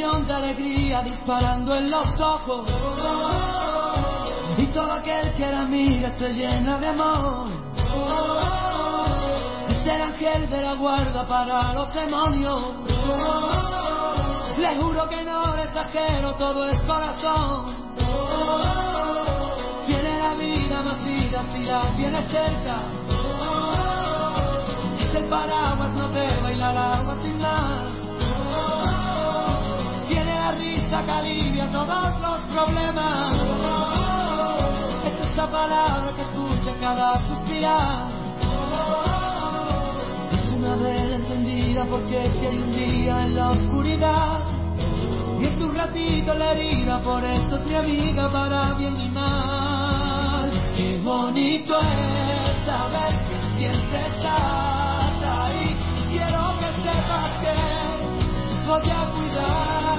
de alegría disparando en los ojos. Y todo aquel que la mira se llena de amor. Es el ángel de la guarda para los demonios. Le juro que no exagero, todo es corazón. Tiene la vida más vida si la tiene cerca. Es el paraguas, no te baila el agua sin más. Risa que alivia todos los problemas. Es esa palabra que escucha cada suspirar. Es una vela encendida porque si hay un día en la oscuridad. Y es un ratito la herida, por esto es mi amiga para bien y mal. Qué bonito es saber que siempre estás ahí. Quiero que sepas que voy a cuidar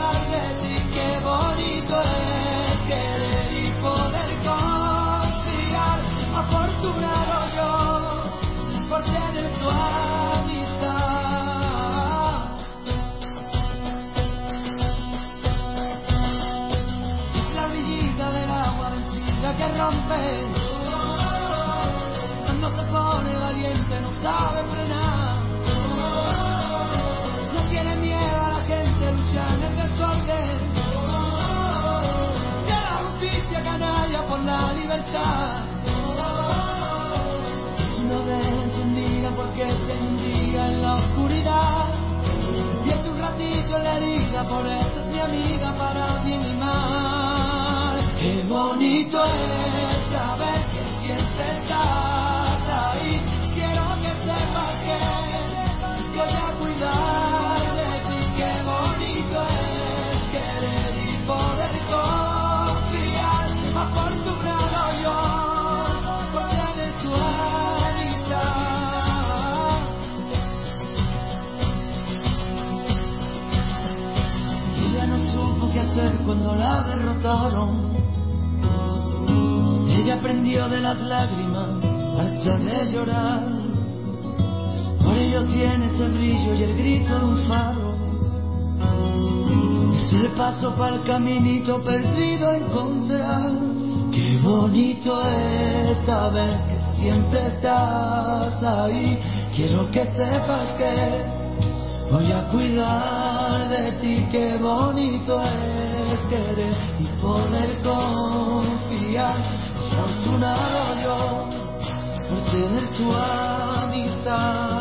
la derrotaron. Ella aprendió de las lágrimas hasta de llorar. Por ello tiene ese brillo y el grito de un faro. Es el paso para el caminito perdido encontrar. Qué bonito es saber que siempre estás ahí. Quiero que sepas que Voy a cuidar de ti, qué bonito es querer y poder confiar. Afortunado yo por tener tu amistad.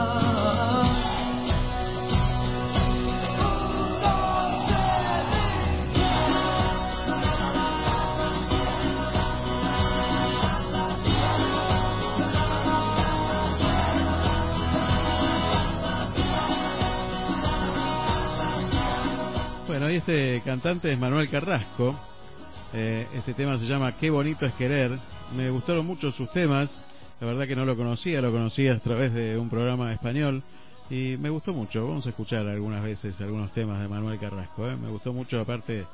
Bueno, y este cantante es Manuel Carrasco. Eh, este tema se llama Qué bonito es querer. Me gustaron mucho sus temas. La verdad que no lo conocía, lo conocía a través de un programa español. Y me gustó mucho. Vamos a escuchar algunas veces algunos temas de Manuel Carrasco. ¿eh? Me gustó mucho, aparte,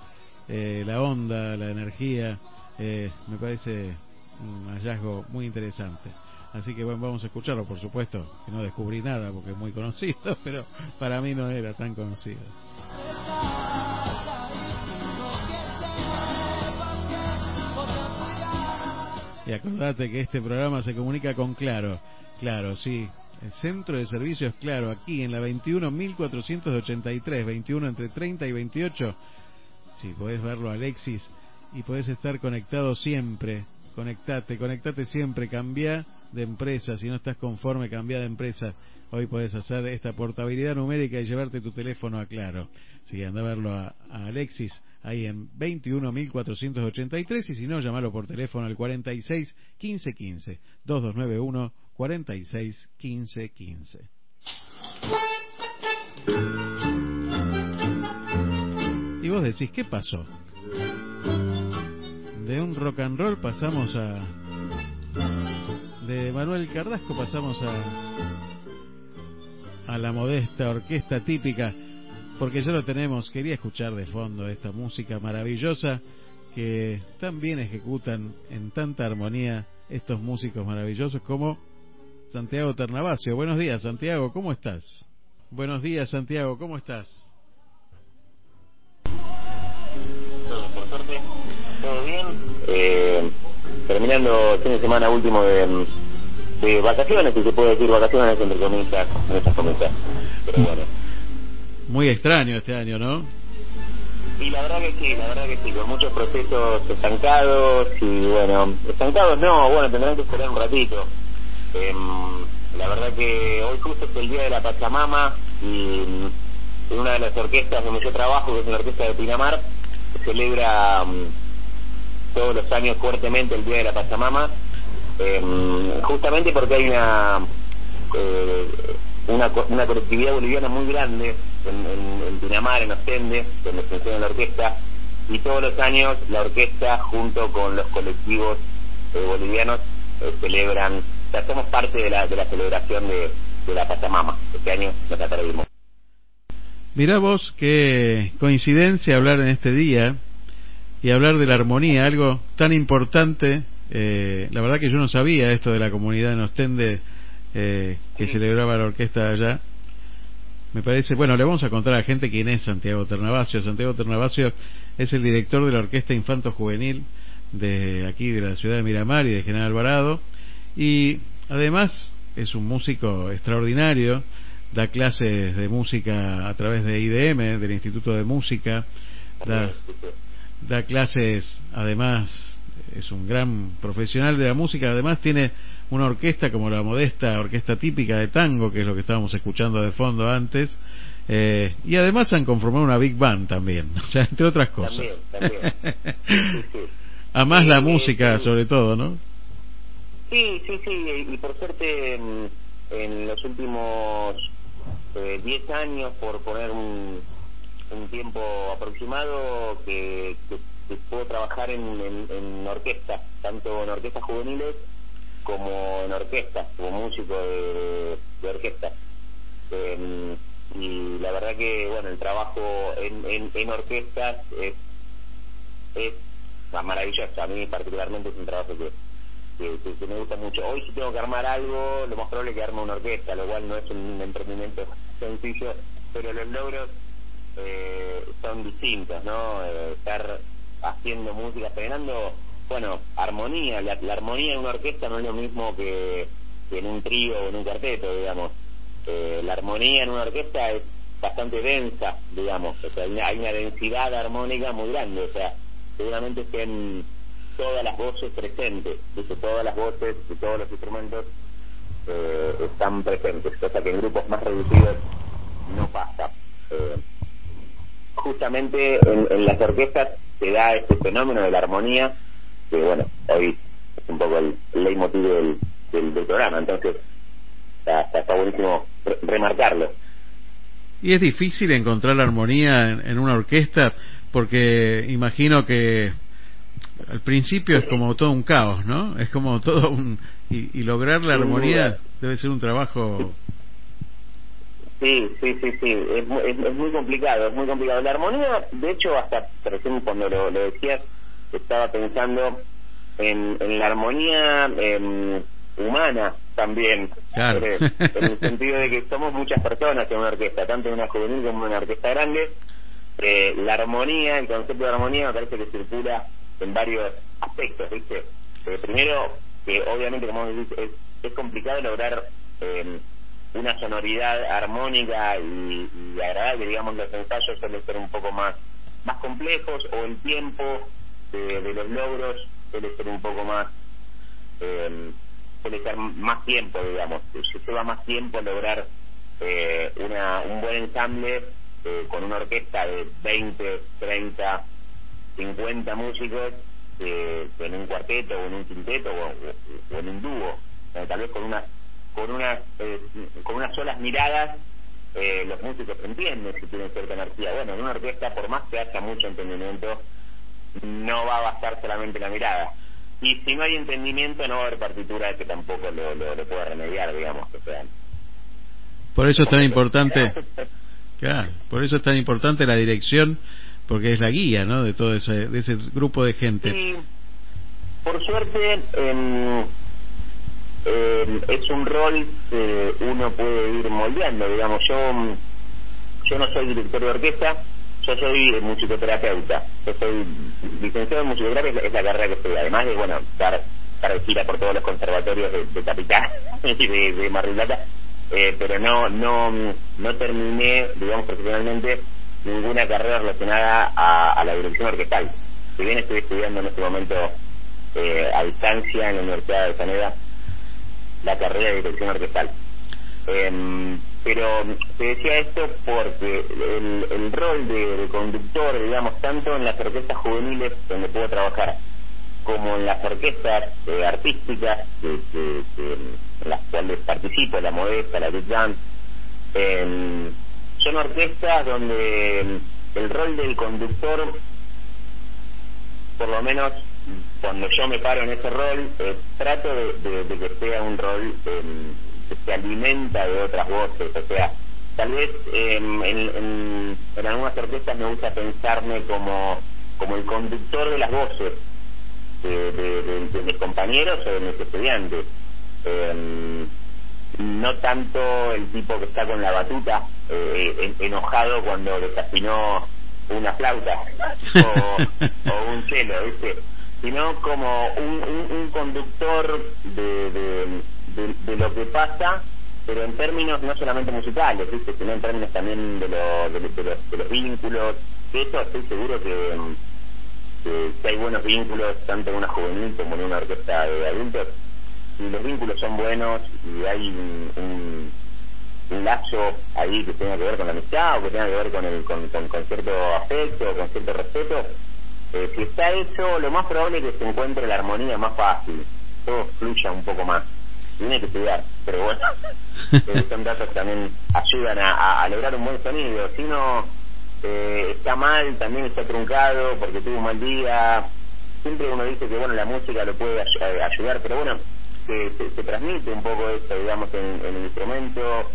eh, la onda, la energía. eh, me parece un hallazgo muy interesante. Así que bueno, vamos a escucharlo, por supuesto, que no descubrí nada porque es muy conocido, pero para mí no era tan conocido. Y acordate que este programa se comunica con Claro. Claro, sí. El centro de servicios Claro, aquí en la 21.483, 21 entre 30 y 28. Sí, podés verlo, Alexis, y podés estar conectado siempre. Conectate, conectate siempre, cambia de empresa. Si no estás conforme, cambia de empresa. Hoy podés hacer esta portabilidad numérica y llevarte tu teléfono a Claro. Sí, anda a verlo a, Alexis ahí en 21.483 y si no, llamalo por teléfono al 46 15 15 2291 46 15 15. Y vos decís, ¿qué pasó? De un rock and roll pasamos a... De Manuel Carrasco pasamos a... A la modesta orquesta típica, porque ya lo tenemos, quería escuchar de fondo esta música maravillosa que tan bien ejecutan en tanta armonía estos músicos maravillosos como Santiago Ternavasio. Buenos días, Santiago, ¿cómo estás? Buenos días, Santiago, ¿cómo estás? todo bien. Eh, terminando el fin de semana último de, de vacaciones, si se puede decir vacaciones entre comillas, en estas comillas. Pero bueno. Muy extraño este año, ¿no? Y la verdad que sí, la verdad que sí, con muchos procesos estancados y bueno, estancados no, bueno, tendrán que esperar un ratito. Eh, la verdad que hoy justo es el día de la Pachamama y en una de las orquestas donde yo trabajo, que es la orquesta de Pinamar, celebra um, todos los años fuertemente el Día de la Pachamama, eh, justamente porque hay una, eh, una, una colectividad boliviana muy grande en, en, Pinamar, en Ostende, donde funciona la orquesta, y todos los años la orquesta junto con los colectivos eh, bolivianos eh, celebran, o sea, somos parte de la, de la celebración de, de la Pachamama. Este año nos atrevimos. Mirá vos qué coincidencia hablar en este día y hablar de la armonía, algo tan importante. Eh, la verdad que yo no sabía esto de la comunidad en Ostende eh, que celebraba la orquesta allá. Me parece, bueno, le vamos a contar a la gente quién es Santiago Ternavasio. Santiago Ternavasio es el director de la Orquesta Infanto Juvenil de aquí, de la ciudad de Miramar y de General Alvarado. Y además es un músico extraordinario da clases de música a través de IDM, del Instituto de Música, da, da clases, además es un gran profesional de la música, además tiene una orquesta como la modesta orquesta típica de tango, que es lo que estábamos escuchando de fondo antes, eh, y además han conformado una big band también, o sea, entre otras cosas. También, también. A más la música, sobre todo, ¿no? Sí, sí, sí, y por suerte en los últimos 10 eh, años, por poner un, un tiempo aproximado, que, que, puedo trabajar en, en, orquesta, tanto en orquestas juveniles como en orquesta, como músico de, de orquesta. Em, y la verdad que, bueno, el trabajo en, en, en orquestas es, es maravilloso. A mí particularmente es un trabajo que que, me gusta mucho. Hoy si tengo que armar algo, lo más probable es que arme una orquesta, lo cual no es un emprendimiento sencillo, pero los logros eh, son distintos, ¿no? Eh, estar haciendo música, generando, bueno, armonía, la, armonía en una orquesta no es lo mismo que, en un trío o en un cuarteto, digamos. Eh, la armonía en una orquesta es bastante densa, digamos, o sea, hay una, densidad armónica muy grande, o sea, seguramente estén todas las voces presentes, dice, todas las voces y todos los instrumentos eh, están presentes, cosa que en grupos más reducidos no pasa. Eh, justamente en, las orquestas se da este fenómeno de la armonía, que bueno, hoy es un poco el, leitmotiv del, del, programa, entonces está, está, buenísimo remarcarlo. Y es difícil encontrar la armonía en una orquesta, porque imagino que al principio es como todo un caos, ¿no? Es como todo un... Y, lograr la armonía debe ser un trabajo... Sí, sí, sí, sí, es, es, muy complicado, es muy complicado. La armonía, de hecho, hasta recién cuando lo, lo decías, estaba pensando en, en la armonía em, humana también, claro. Eh, en el sentido de que somos muchas personas en una orquesta, tanto en una juvenil como en una orquesta grande. Eh, la armonía, el concepto de armonía me parece que circula en varios aspectos, ¿viste? Eh, primero, que obviamente, como decís, es, es complicado lograr eh, una sonoridad armónica y, y, agradable, digamos, los ensayos suelen ser un poco más, más complejos o el tiempo de, los logros suele ser un poco más, eh, suele ser más tiempo, digamos, se lleva más tiempo lograr eh, una, un buen ensamble eh, con una orquesta de 20, 30, 50 músicos eh, en un cuarteto o en un quinteto o, en un dúo, eh, tal vez con unas con unas eh, con unas solas miradas eh, los músicos entienden si tienen cierta energía. Bueno, en una orquesta por más que haya mucho entendimiento no va a bastar solamente la mirada. Y si no hay entendimiento no va a haber partitura que tampoco lo, lo, pueda remediar, digamos, que sean. Por eso es tan importante, claro, por eso es tan importante la dirección porque es la guía, ¿no? De todo ese, de ese grupo de gente. Sí, por suerte eh, es un rol que uno puede ir moldeando, digamos. Yo yo no soy director de orquesta, yo soy musicoterapeuta, yo soy licenciado en musicoterapia, es la carrera que estoy, además de, bueno, dar, dar gira por todos los conservatorios de, de Capital y de, de Mar del Plata, eh, pero no, no, no terminé, digamos, profesionalmente ninguna carrera relacionada a, a la dirección orquestal. Si bien estoy estudiando en este momento eh, a distancia en la Universidad de Saneda la carrera de dirección orquestal. Eh, pero te decía esto porque el, el rol de, conductor, digamos, tanto en las orquestas juveniles donde puedo trabajar, como en las orquestas eh, artísticas que, que, en las cuales participo, la Modesta, la Big Band, eh, son orquestas donde el rol del conductor, por lo menos cuando yo me paro en ese rol, eh, trato de, que sea un rol eh, que se alimenta de otras voces, o sea, tal vez en, en, en, algunas orquestas me gusta pensarme como, como el conductor de las voces de, de, mis compañeros o de mis estudiantes. Eh, no tanto el tipo que está con la batuta eh, enojado cuando desafinó una flauta o, o un cello, ¿viste? Sino como un, un, un conductor de, de de, lo que pasa, pero en términos no solamente musicales, sino en términos también de, lo, de, los, de los vínculos. De eso estoy seguro que, que, hay buenos vínculos tanto en una juvenil como en una orquesta de adultos. Y los vínculos son buenos y hay un, un, lazo ahí que tenga que ver con la amistad o que tenga que ver con, el, con, con, cierto afecto, con cierto respeto, eh, si está eso, lo más probable es que se encuentre la armonía más fácil, todo fluya un poco más tiene que estudiar, pero bueno, eh, son datos que también ayudan a, a, lograr un buen sonido. Si uno eh, está mal, también está truncado porque tuvo un mal día. Siempre uno dice que bueno la música lo puede eh, ayudar, pero bueno, se, se, transmite un poco esto, digamos, en, en el instrumento,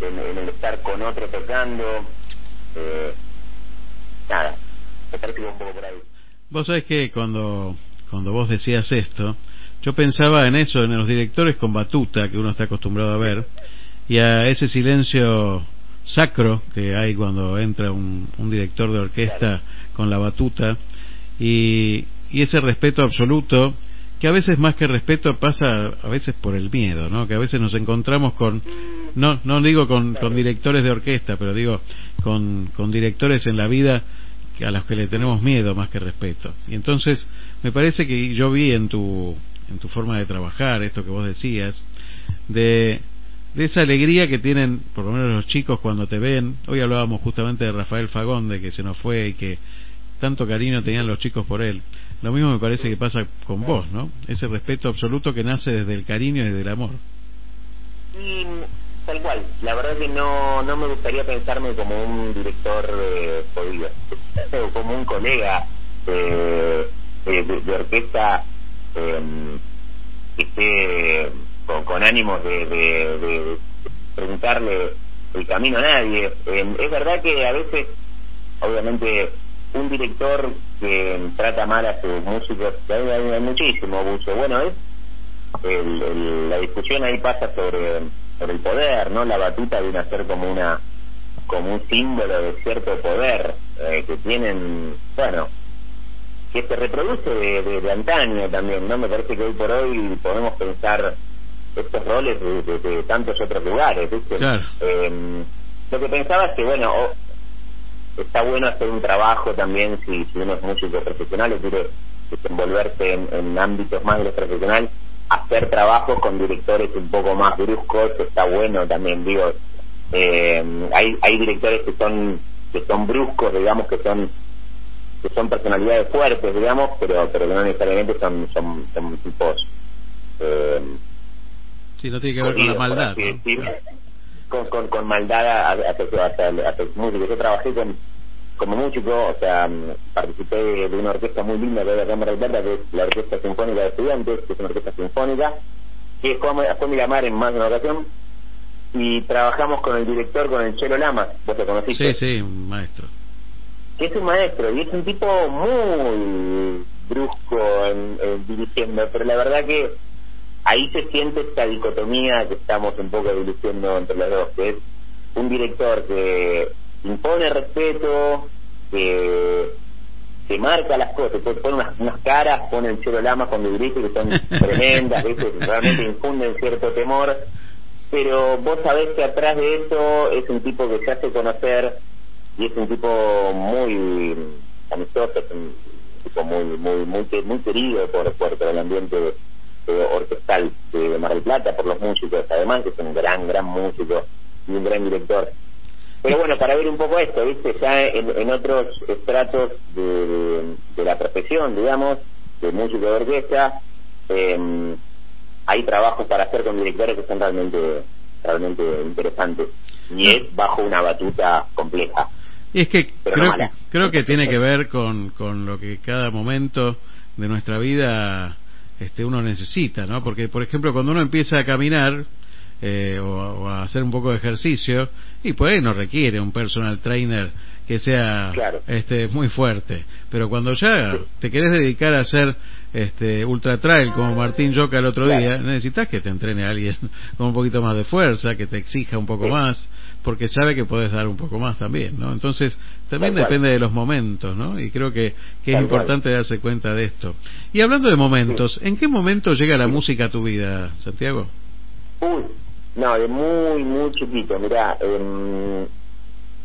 en, el estar con otro tocando. Eh, nada, me parece un poco por ahí. Vos sabés que cuando, cuando vos decías esto, yo pensaba en eso, en los directores con batuta que uno está acostumbrado a ver, y a ese silencio sacro que hay cuando entra un, director de orquesta con la batuta, y, y ese respeto absoluto que a veces más que respeto pasa a veces por el miedo, ¿no? Que a veces nos encontramos con, no, no digo con, con directores de orquesta, pero digo con, con directores en la vida a los que le tenemos miedo más que respeto. Y entonces me parece que yo vi en tu en tu forma de trabajar, esto que vos decías, de, de esa alegría que tienen, por lo menos los chicos cuando te ven. Hoy hablábamos justamente de Rafael Fagón, de que se nos fue y que tanto cariño tenían los chicos por él. Lo mismo me parece que pasa con vos, ¿no? Ese respeto absoluto que nace desde el cariño y desde el amor. Y tal cual. La verdad que no, no me gustaría pensarme como un director eh, como un colega eh, de orquesta eh, esté con, con ánimos de, de, preguntarle el camino a nadie. Em, es verdad que a veces, obviamente, un director que trata mal a sus músicos, hay, hay muchísimo abuso. Bueno, es el, la discusión ahí pasa sobre, sobre el poder, ¿no? La batuta viene a ser como una como un símbolo de cierto poder eh, que tienen, bueno, que se reproduce de, de, antaño también, ¿no? Me parece que hoy por hoy podemos pensar estos roles de, tantos otros lugares, ¿viste? Eh, lo que pensaba es que, bueno, está bueno hacer un trabajo también, si, si uno es músico profesional y quiere desenvolverse en, en ámbitos más de lo profesional, hacer trabajos con directores un poco más bruscos, está bueno también, digo, eh, hay, hay directores que son que son bruscos, digamos, que son que son personalidades fuertes, digamos, pero pero no necesariamente son son, son tipos eh, sí, no tiene que ver con la maldad. con, con, con maldad hacia, hacia, músico. Yo trabajé con, como músico, o sea, participé de una orquesta muy linda que es la Cámara de que es la Orquesta Sinfónica de Estudiantes, que es una orquesta sinfónica, que fue, fue mi llamar en más de una ocasión, y trabajamos con el director, con el Chelo Lama, vos lo conociste. Sí, sí, un maestro que es un maestro y es un tipo muy brusco en, dirigiendo, pero la verdad que ahí se siente esta dicotomía que estamos un poco dirigiendo entre los dos, que es un director que impone respeto, que, que marca las cosas, pone unas, unas caras, pone el cielo lama cuando grita que son tremendas, realmente infunden cierto temor, pero vos sabés que atrás de eso es un tipo que se hace conocer y es un tipo muy amistoso, es un tipo muy muy muy, muy querido por, por, el ambiente orquestal de Mar del Plata, por los músicos, además que es un gran, gran músico y un gran director. Pero bueno, para ver un poco esto, ¿viste? Ya en, otros estratos de, la profesión, digamos, de músico de orquesta, eh, hay trabajos para hacer con directores que son realmente, realmente interesantes. Y es bajo una batuta compleja. Y es que creo, que creo que tiene que ver con, con lo que cada momento de nuestra vida este uno necesita, ¿no? Porque, por ejemplo, cuando uno empieza a caminar eh, o, a hacer un poco de ejercicio, y por ahí no requiere un personal trainer que sea este muy fuerte, pero cuando ya te querés dedicar a hacer este ultra trail como Martín Yoca el otro día, necesitas que te entrene alguien con un poquito más de fuerza, que te exija un poco más, porque sabe que puedes dar un poco más también, ¿no? Entonces, también depende de los momentos, ¿no? Y creo que, que es importante darse cuenta de esto. Y hablando de momentos, ¿en qué momento llega la música a tu vida, Santiago? Uy, no, de muy, muy chiquito, mirá, eh,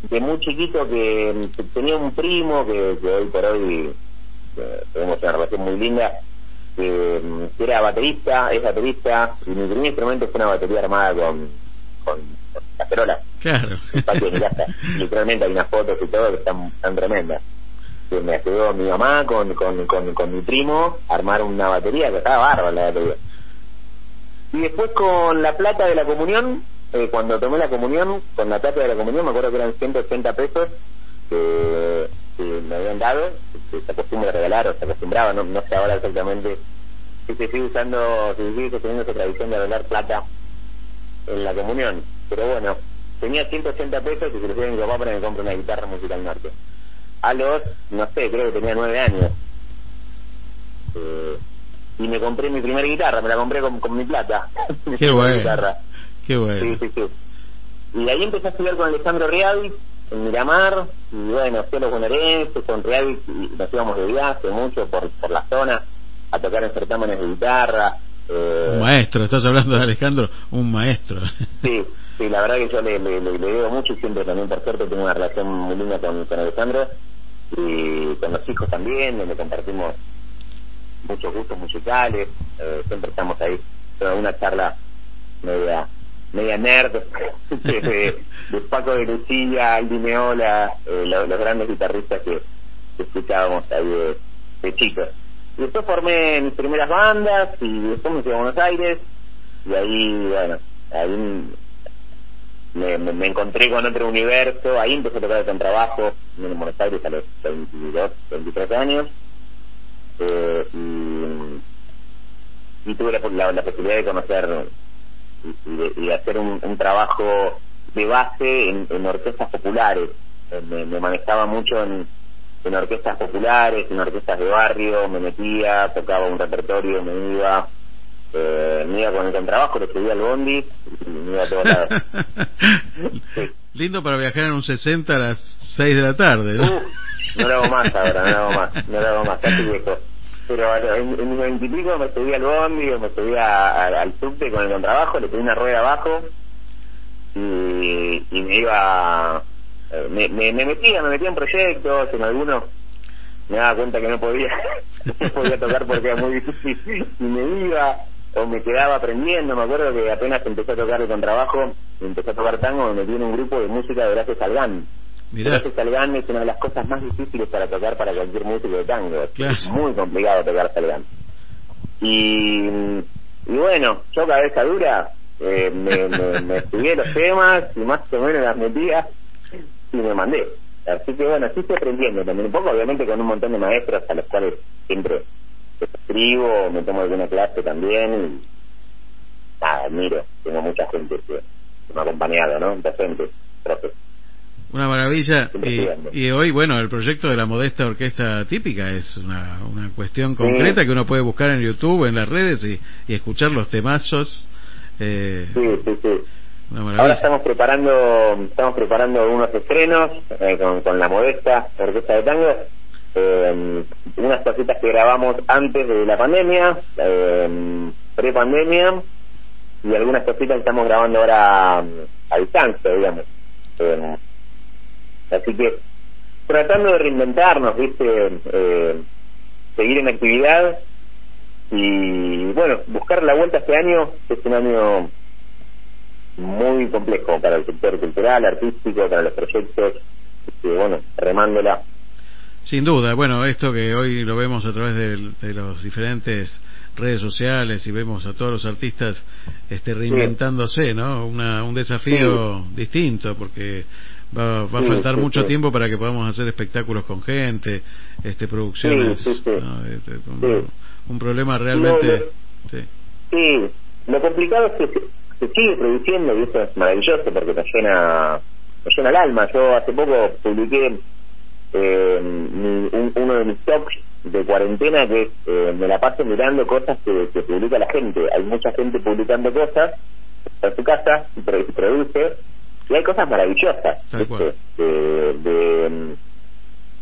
de muy chiquito que tenía un primo que, hoy por hoy tenemos una relación muy linda, que, era baterista, es baterista, y mi primer instrumento fue una batería armada con, con, cacerolas. Claro. Literalmente hay unas fotos y todo que están, están tremendas. Que me ayudó mi mamá con, con, con, con mi primo a armar una batería que estaba bárbara la batería. Y después con la plata de la comunión eh, cuando tomé la comunión, con la plata de la comunión, me acuerdo que eran 180 pesos que, me habían dado, que se acostumbra a regalar o se acostumbraba, no, no sé ahora exactamente si se sigue usando, si sigue teniendo esa tradición de regalar plata en la comunión. Pero bueno, tenía 180 pesos y se los di a mi papá para que me compre una guitarra musical norte. A los, no sé, creo que tenía nueve años. Eh, y me compré mi primera guitarra, me la compré con, con mi plata. Qué bueno. Qué bueno. Sí, sí, sí. Y ahí empecé a estudiar con Alejandro Reavi en Miramar, y bueno, fui a los bonaerenses, con Reavi nos íbamos de viaje mucho por, por la zona, a tocar en certámenes de guitarra. Eh... Un maestro, estás hablando de Alejandro, un maestro. Sí, sí, la verdad que yo le, le, le, mucho y siempre también, por suerte, tengo una relación muy linda con, con Alejandro y con los hijos también, donde compartimos muchos gustos musicales, eh, siempre estamos ahí, pero una charla media media nerd. De, Paco de Lucía, Aldi Meola, eh, los, grandes guitarristas que, escuchábamos ahí de, chicos. Y después formé mis primeras bandas y después me fui a Buenos Aires y ahí, bueno, ahí me, me, encontré con otro universo, ahí empecé a tocar con trabajo en Buenos Aires a los 22, 23 años eh, y, tuve la, la posibilidad de conocer y, hacer un, trabajo de base en, orquestas populares. Eh, me, manejaba mucho en, orquestas populares, en orquestas de barrio, me metía, tocaba un repertorio, me iba, eh, me iba con el contrabajo, le subía al bondi y me iba a todos lados. Lindo para viajar en un 60 a las 6 de la tarde, ¿no? no lo hago más ahora, no lo hago más, no lo hago más, casi viejo pero en, mis veintipico me subí al bondi me subí al subte con el contrabajo, le puse una rueda abajo y, y me iba, eh, me, me, metía, me metía en proyectos, en algunos me daba cuenta que no podía, no podía tocar porque era muy difícil y me iba o me quedaba aprendiendo, me acuerdo que apenas empecé a tocar el contrabajo, empecé a tocar tango, me metí en un grupo de música de Gracias Salgán Mirá. Salgán es una de las cosas más difíciles para tocar para cualquier músico de tango. Es muy complicado tocar Salgán. Y, y bueno, yo cabeza dura, eh, me, me, estudié los temas y más o menos las metía y me mandé. Así que bueno, así estoy aprendiendo también un poco, obviamente con un montón de maestros a los cuales siempre escribo, me tomo alguna clase también y nada, admiro, tengo mucha gente que, me ha acompañado, ¿no? Mucha gente, profes. Una maravilla. Y, hoy, bueno, el proyecto de la modesta orquesta típica es una, una cuestión concreta que uno puede buscar en YouTube, en las redes y, escuchar los temazos. Eh, sí, sí, sí. Ahora estamos preparando estamos preparando unos estrenos eh, con, con la modesta orquesta de tango eh, unas cositas que grabamos antes de la pandemia, eh, pre-pandemia, y algunas cositas que estamos grabando ahora mm, a distancia, digamos. Así que tratando de reinventarnos, ¿viste? Eh, seguir en actividad y, bueno, buscar la vuelta este año, es un año muy complejo para el sector cultural, artístico, para los proyectos, y, bueno, remándola sin duda, bueno, esto que hoy lo vemos a través de, de los diferentes redes sociales y vemos a todos los artistas este reinventándose, ¿no? Una, un desafío distinto porque va, va a faltar mucho tiempo para que podamos hacer espectáculos con gente, este producciones, este, un, problema realmente. sí. lo complicado es que se, sigue produciendo y eso es maravilloso porque te llena, te llena el alma. Yo hace poco publiqué eh, uno de mis tops de cuarentena que eh, me la paso mirando cosas que, que, publica la gente. Hay mucha gente publicando cosas en su casa y produce y hay cosas maravillosas de, mm,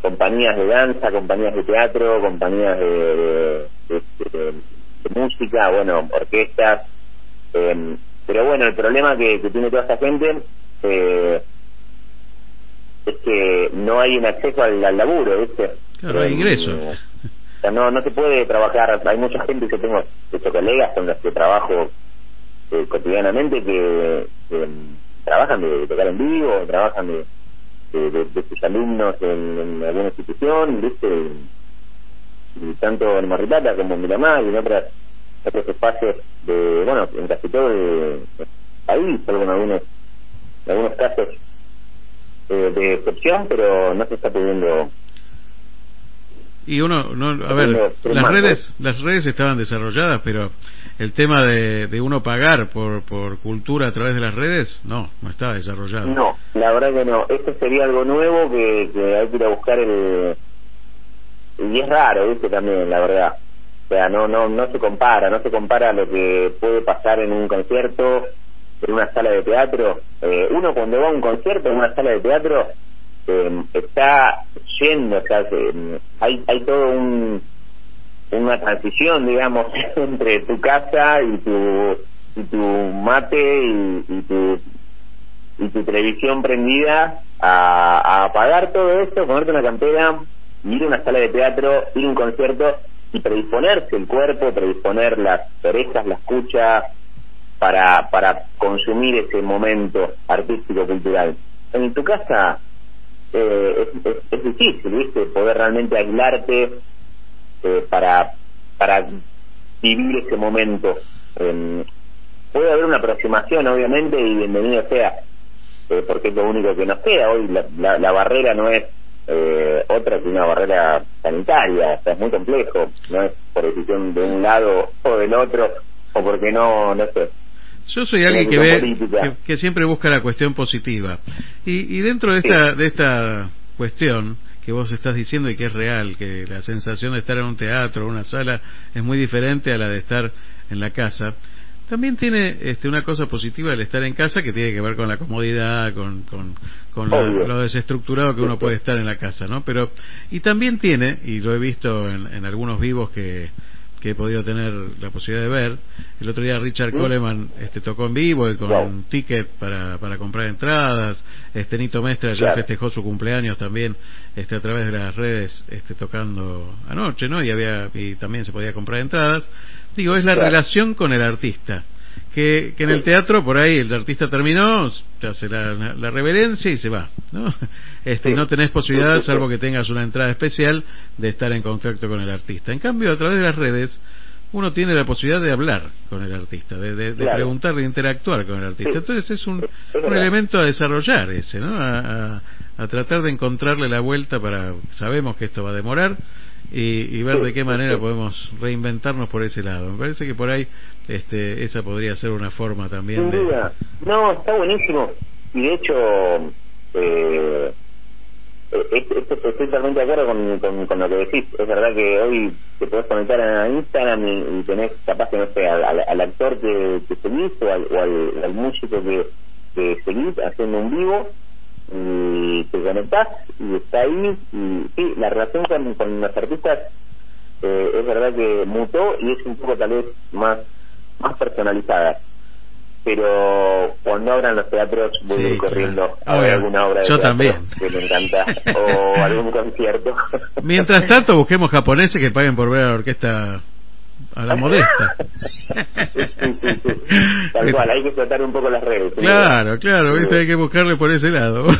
compañías de danza, compañías de teatro, compañías de, de música, bueno, orquestas. Eh, pero bueno, el problema que, que tiene toda esta gente eh, es que no hay un acceso al, laburo, ¿viste? Claro, hay ingresos. O sea, no, no se puede trabajar, hay mucha gente que tengo, de colegas con los que trabajo eh, cotidianamente que, trabajan de, tocar en vivo, trabajan de, de, sus alumnos en, alguna institución, ¿viste? Y, tanto en Marritata como en Miramar y en otras, otros espacios de, bueno, en casi todo el país, solo en algunos, en algunos casos eh, de excepción, pero no se está pudiendo y uno no a ver las redes las redes estaban desarrolladas pero el tema de, de uno pagar por por cultura a través de las redes no no estaba desarrollado. No la verdad que no. Esto sería algo nuevo que, que hay que ir a buscar el y es raro viste también la verdad. O sea no no no se compara no se compara lo que puede pasar en un concierto en una sala de teatro. Eh, uno cuando va a un concierto en una sala de teatro eh, está yendo, o sea, hay, hay todo un una transición, digamos, entre tu casa y tu y tu mate y, tu y tu televisión prendida a, a apagar todo esto, ponerte una campera, ir a una sala de teatro, ir a un concierto y predisponerse el cuerpo, predisponer las orejas, la escucha, para, para consumir ese momento artístico-cultural. En tu casa eh, es, difícil, ¿viste? Poder realmente aislarte eh, para, para vivir ese momento. Eh, puede haber una aproximación, obviamente, y bienvenido sea, eh, porque es lo único que nos queda. Hoy la, la, barrera no es eh, otra que una barrera sanitaria, o sea, es muy complejo, no es por decisión de un lado o del otro, o porque no, no sé, yo soy alguien que ve que, siempre busca la cuestión positiva. Y, y dentro de esta de esta cuestión que vos estás diciendo y que es real, que la sensación de estar en un teatro o una sala es muy diferente a la de estar en la casa. También tiene este, una cosa positiva el estar en casa que tiene que ver con la comodidad, con, con, con lo, desestructurado que uno puede estar en la casa, ¿no? Pero, y también tiene, y lo he visto en, en algunos vivos que, que he podido tener la posibilidad de ver. El otro día Richard Coleman este, tocó en vivo y con un ticket para, para comprar entradas. Este Nito Mestre ayer festejó su cumpleaños también este, a través de las redes este, tocando anoche, ¿no? Y, había, y también se podía comprar entradas. Digo, es la relación con el artista que, que en el teatro por ahí el artista terminó, te hace la, la, reverencia y se va, ¿no? Este, y no tenés posibilidad, salvo que tengas una entrada especial, de estar en contacto con el artista. En cambio, a través de las redes, uno tiene la posibilidad de hablar con el artista, de, de, de preguntar, de interactuar con el artista. Entonces es un, un elemento a desarrollar ese, ¿no? A, a, a, tratar de encontrarle la vuelta para, sabemos que esto va a demorar, y, y ver de qué manera podemos reinventarnos por ese lado. Me parece que por ahí este, esa podría ser una forma también. Sin duda. No, está buenísimo. Y de hecho, eh, eh estoy totalmente de acuerdo con, con, lo que decís. Es verdad que hoy te podés conectar a Instagram y, tenés capaz que, no sé, al, al actor que, que seguís o al, o al, músico que, que seguís haciendo un vivo y te conectás y está ahí y sí, la relación con, con los artistas eh, es verdad que mutó y es un poco tal vez más más personalizada. Pero cuando abran los teatros voy a ir corriendo a ver alguna obra de Yo también. que me encanta o algún concierto. Mientras tanto busquemos japoneses que paguen por ver a la orquesta a la modesta. Tal cual, hay que tratar un poco las redes. Claro, claro, ¿viste? hay que buscarle por ese lado.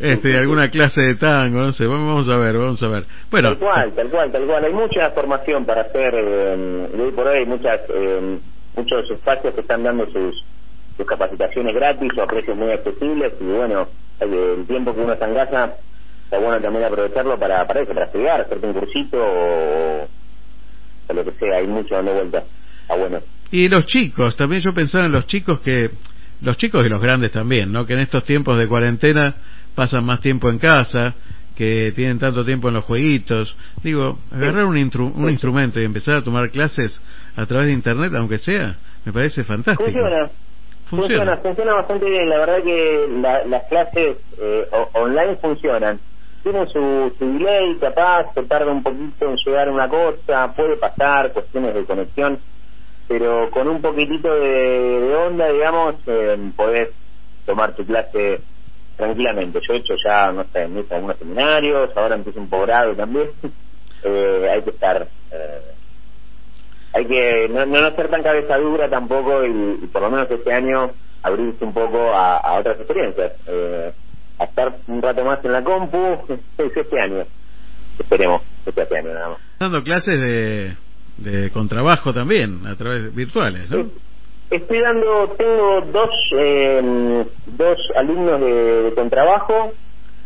este, alguna clase de tango, no sé, vamos a ver, vamos a ver. Bueno, tal cual, tal cual, tal cual. Hay mucha formación para hacer, eh, hoy por hoy muchas, eh, muchos espacios que están dando sus, sus capacitaciones gratis o a precios muy accesibles y bueno, el tiempo que uno está en casa está bueno también aprovecharlo para, para eso, para estudiar, hacerte un cursito o lo que sea, hay mucho dando vuelta. Ah, bueno. Y los chicos, también yo pensaba en los chicos que, los chicos y los grandes también, ¿no? Que en estos tiempos de cuarentena pasan más tiempo en casa, que tienen tanto tiempo en los jueguitos. Digo, agarrar un, un instrumento y empezar a tomar clases a través de internet, aunque sea, me parece fantástico. Funciona. Funciona, funciona, bastante bien. La verdad que las clases eh, online funcionan tiene su, su delay, capaz, se tarda un poquito en llegar una cosa, puede pasar, cuestiones de conexión, pero con un poquitito de, onda, digamos, eh, podés tomar tu clase tranquilamente. Yo he hecho ya, no sé, he algunos seminarios, ahora empiezo un posgrado también. eh, hay que estar... Eh, hay que no, no ser tan cabeza dura tampoco y, por lo menos este año abrirse un poco a, a otras experiencias. Eh, a estar un rato más en la compu este año. Esperemos, este año nada más. Dando clases de, de contrabajo también, a través virtuales, ¿no? Estoy dando, tengo dos, eh, dos alumnos de, de contrabajo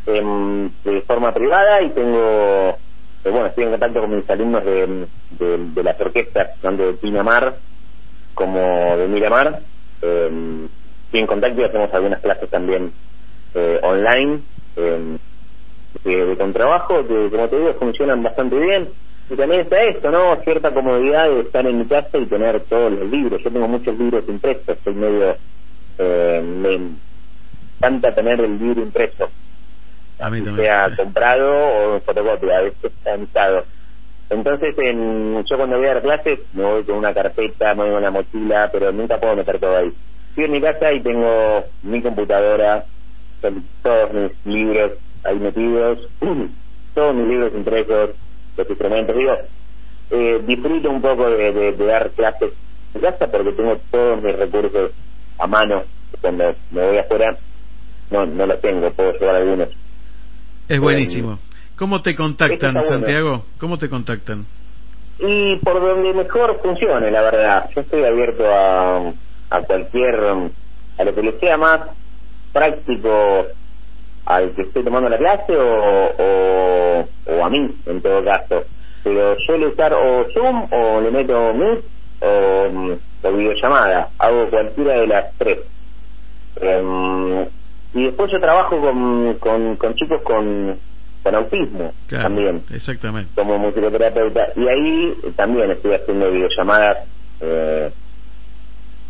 eh, de forma privada y tengo, eh, bueno, estoy en contacto con mis alumnos de, de, de las orquestas, tanto de Pinamar como de Miramar. Eh, estoy en contacto y hacemos algunas clases también eh, online eh, de, contrabajo que, como te digo, funcionan bastante bien. Y también está esto, ¿no? Cierta comodidad de estar en mi casa y tener todos los libros. Yo tengo muchos libros impresos, soy medio... Eh, me encanta tener el libro impreso. A mí también. Sea comprado o en fotocopia, a veces está. Entonces, en, yo cuando voy a dar clases, me voy con una carpeta, me voy con la mochila, pero nunca puedo meter todo ahí. Estoy en mi casa y tengo mi computadora, todos mis libros ahí metidos, todos mis libros impresos, los instrumentos, digo, eh, disfruto un poco de, dar clases en casa porque tengo todos mis recursos a mano, cuando me voy afuera no, no los tengo, puedo llevar algunos. Es buenísimo. ¿Cómo te contactan, Santiago? ¿Cómo te contactan? Y por donde mejor funcione, la verdad. Yo estoy abierto a, a cualquier, a lo que le sea más práctico al que esté tomando la clase o, o, a mí, en todo caso. Pero suelo usar o Zoom o le meto Meet o, o videollamada. Hago cualquiera de las tres. Em, y después yo trabajo con, con, con chicos con, con autismo también. Exactamente. Como musicoterapeuta. Y ahí también estoy haciendo videollamadas eh,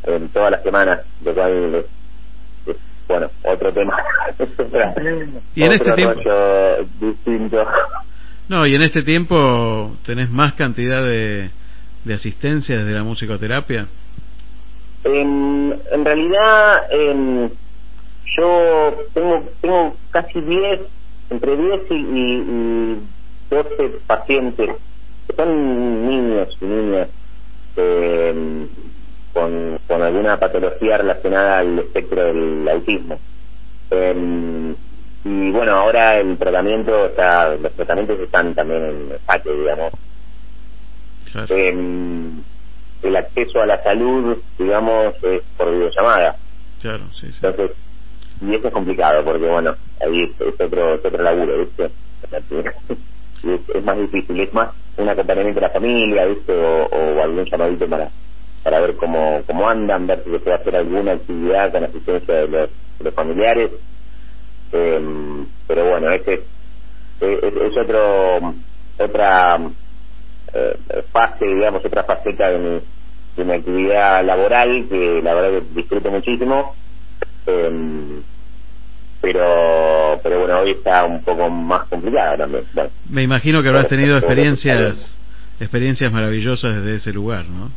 en todas las semanas, lo cual bueno, otro tema. y en este tiempo distinto. No, y en este tiempo tenés más cantidad de, de asistencia desde la musicoterapia. En, en realidad, yo tengo tengo casi 10, entre 10 y, y, 12 pacientes, que son niños y niñas. Eh, con, con alguna patología relacionada al espectro del autismo. Em, y bueno, ahora el tratamiento está, los tratamientos están también en espacio, digamos. Em, el acceso a la salud, digamos, es por videollamada. Claro, sí, sí. Entonces, y eso es complicado, porque bueno, ahí es, otro, es otro laburo, ¿viste? es, es, más difícil, es más un acompañamiento de la familia, ¿viste? O, o algún llamadito para para ver cómo, cómo andan, ver si se puede hacer alguna actividad con asistencia de los, los familiares. Eh, pero bueno, este es, es, otro otra eh, fase, digamos, otra faceta de mi, de mi actividad laboral, que la verdad que disfruto muchísimo. Em, pero pero bueno, hoy está un poco más complicada también. Me imagino que habrás tenido experiencias experiencias maravillosas desde ese lugar, ¿no?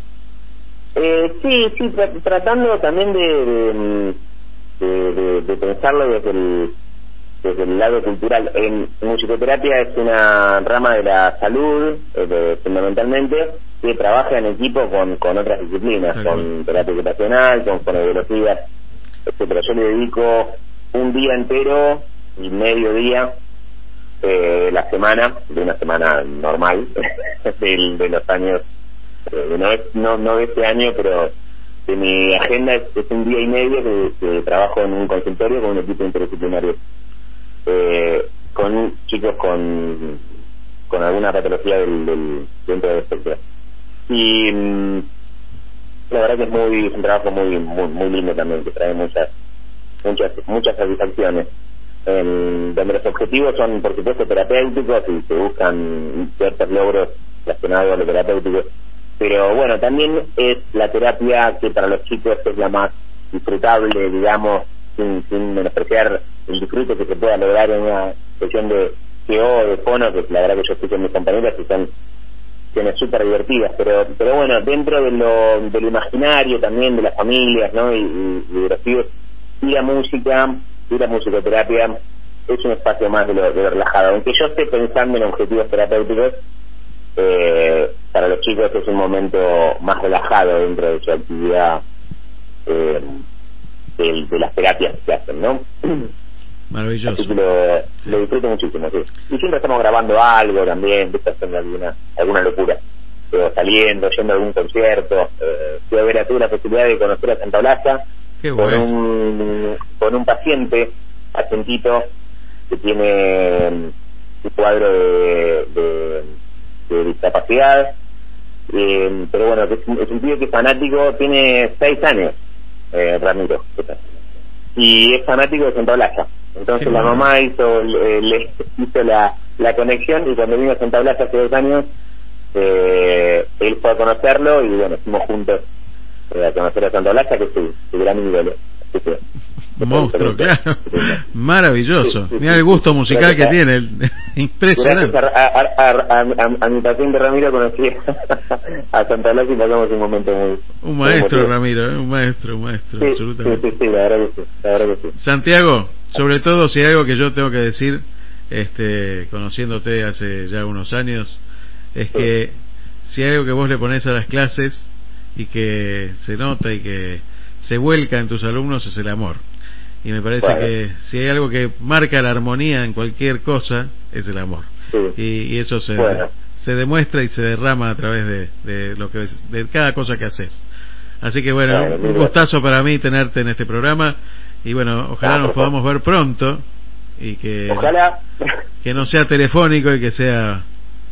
Eh, sí, sí, tratando también de, de, de, pensarlo desde el, desde el lado cultural. En, musicoterapia es una rama de la salud, eh, fundamentalmente, que trabaja en equipo con, con otras disciplinas, con terapia ocupacional, con fonobiología, etcétera. Yo le dedico un día entero y medio día eh, la semana, de una semana normal, de, de los años, eh, no, es, no, no de este año, pero de mi agenda es, un día y medio que, trabajo en un consultorio con un equipo interdisciplinario, eh, con chicos con, con alguna patología del, del dentro del espectro. Y mm, la verdad que es muy un trabajo muy, muy, muy lindo también, que trae muchas muchas muchas satisfacciones. Donde los objetivos son por supuesto terapéuticos y se buscan ciertos logros relacionados a lo terapéutico pero bueno también es la terapia que para los chicos es la más disfrutable digamos sin, sin menospreciar el disfrute que se pueda lograr en una sesión de CO de fono que la verdad que yo escucho en mis compañeras y son sesiones súper divertidas pero pero bueno dentro de lo del imaginario también de las familias no y, y de los pibes y la música y la musicoterapia es un espacio más de lo, relajado. Aunque yo esté pensando en objetivos terapéuticos, eh, para los chicos es un momento más relajado dentro de su actividad eh, de, las terapias que hacen, ¿no? Maravilloso. Así que lo, disfruto muchísimo, sí. Y siempre estamos grabando algo también, haciendo alguna, alguna locura. Pero saliendo, yendo a algún concierto. Eh, ver a la posibilidad de conocer a Santa Blanca con un con un paciente pacientito que tiene un cuadro de, de, discapacidad. Eh, pero bueno es, es, un tío que es fanático tiene seis años eh, Ramiro. Y es fanático de Santa Blasa. Entonces la mamá hizo le, hizo la, la conexión y cuando vino a Santa Blasa hace dos años eh, él fue a conocerlo y bueno fuimos juntos a conocer a Santa Blanca, que es su, gran ídolo. Monstruo, claro. Maravilloso. Mira el gusto musical que tiene. Impresionante. a, mi paciente Ramiro conocí a Santa Blanca y pasamos un momento muy. Un maestro, Ramiro, ¿eh? un maestro, un maestro, absolutamente. Sí, sí, la verdad que sí, la verdad que sí. Santiago, sobre todo si hay algo que yo tengo que decir, este, conociéndote hace ya unos años, es que si hay algo que vos le pones a las clases, y que se nota y que se vuelca en tus alumnos es el amor. Y me parece que si hay algo que marca la armonía en cualquier cosa, es el amor. Y, eso se, se demuestra y se derrama a través de, de, lo que de cada cosa que haces. Así que bueno, un gustazo para mí tenerte en este programa y bueno, ojalá nos podamos ver pronto y que que no sea telefónico y que sea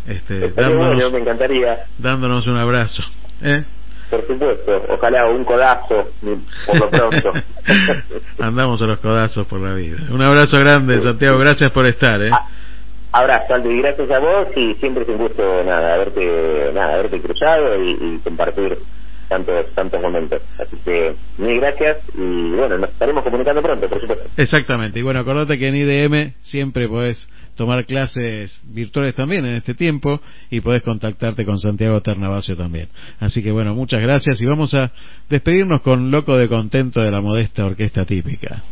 este dándonos, me encantaría. dándonos un abrazo. ¿eh? Por supuesto. Ojalá un codazo, por lo pronto. Andamos a los codazos por la vida. Un abrazo grande, Santiago. Gracias por estar. ¿eh? Ah, abrazo, Aldo, y gracias a vos. Y siempre es un gusto, nada, haberte, nada, haberte cruzado y, compartir tantos tantos momentos. Así que mil gracias y bueno, nos estaremos comunicando pronto, por supuesto. Exactamente. Y bueno, acordate que en IDM siempre podés tomar clases virtuales también en este tiempo y podés contactarte con Santiago Ternavasio también. Así que bueno, muchas gracias y vamos a despedirnos con Loco de Contento de la modesta orquesta típica.